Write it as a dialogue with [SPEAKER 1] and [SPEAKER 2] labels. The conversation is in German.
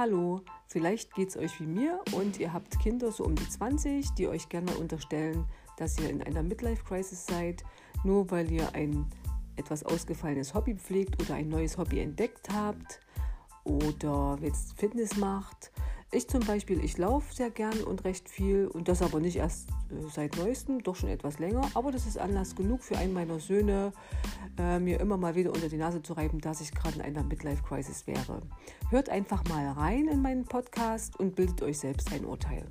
[SPEAKER 1] Hallo, vielleicht geht es euch wie mir und ihr habt Kinder so um die 20, die euch gerne unterstellen, dass ihr in einer Midlife-Crisis seid, nur weil ihr ein etwas ausgefallenes Hobby pflegt oder ein neues Hobby entdeckt habt oder jetzt Fitness macht. Ich zum Beispiel, ich laufe sehr gern und recht viel und das aber nicht erst äh, seit neuestem, doch schon etwas länger. Aber das ist Anlass genug für einen meiner Söhne, äh, mir immer mal wieder unter die Nase zu reiben, dass ich gerade in einer Midlife-Crisis wäre. Hört einfach mal rein in meinen Podcast und bildet euch selbst ein Urteil.